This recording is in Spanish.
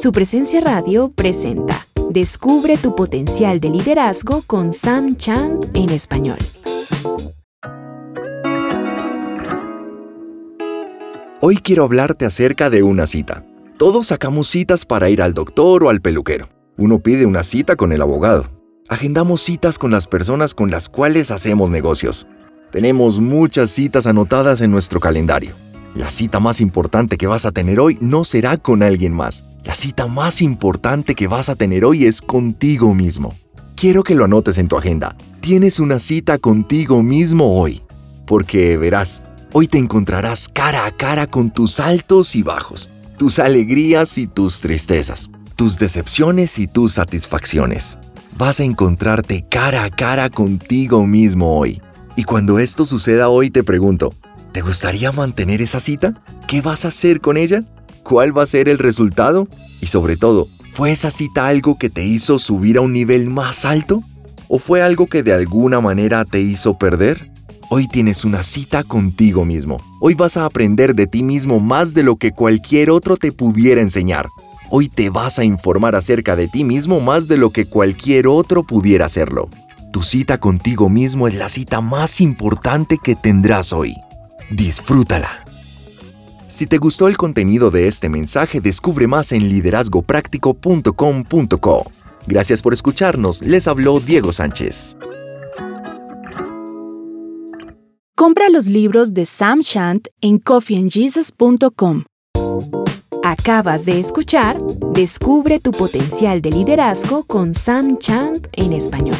Su presencia radio presenta Descubre tu potencial de liderazgo con Sam Chand en español. Hoy quiero hablarte acerca de una cita. Todos sacamos citas para ir al doctor o al peluquero. Uno pide una cita con el abogado. Agendamos citas con las personas con las cuales hacemos negocios. Tenemos muchas citas anotadas en nuestro calendario. La cita más importante que vas a tener hoy no será con alguien más. La cita más importante que vas a tener hoy es contigo mismo. Quiero que lo anotes en tu agenda. Tienes una cita contigo mismo hoy. Porque verás, hoy te encontrarás cara a cara con tus altos y bajos, tus alegrías y tus tristezas, tus decepciones y tus satisfacciones. Vas a encontrarte cara a cara contigo mismo hoy. Y cuando esto suceda hoy te pregunto, ¿Te gustaría mantener esa cita? ¿Qué vas a hacer con ella? ¿Cuál va a ser el resultado? Y sobre todo, ¿fue esa cita algo que te hizo subir a un nivel más alto? ¿O fue algo que de alguna manera te hizo perder? Hoy tienes una cita contigo mismo. Hoy vas a aprender de ti mismo más de lo que cualquier otro te pudiera enseñar. Hoy te vas a informar acerca de ti mismo más de lo que cualquier otro pudiera hacerlo. Tu cita contigo mismo es la cita más importante que tendrás hoy. Disfrútala. Si te gustó el contenido de este mensaje, descubre más en liderazgopráctico.com.co. Gracias por escucharnos, les habló Diego Sánchez. Compra los libros de Sam Shant en coffeeandjesus.com. Acabas de escuchar Descubre tu potencial de liderazgo con Sam Chant en español.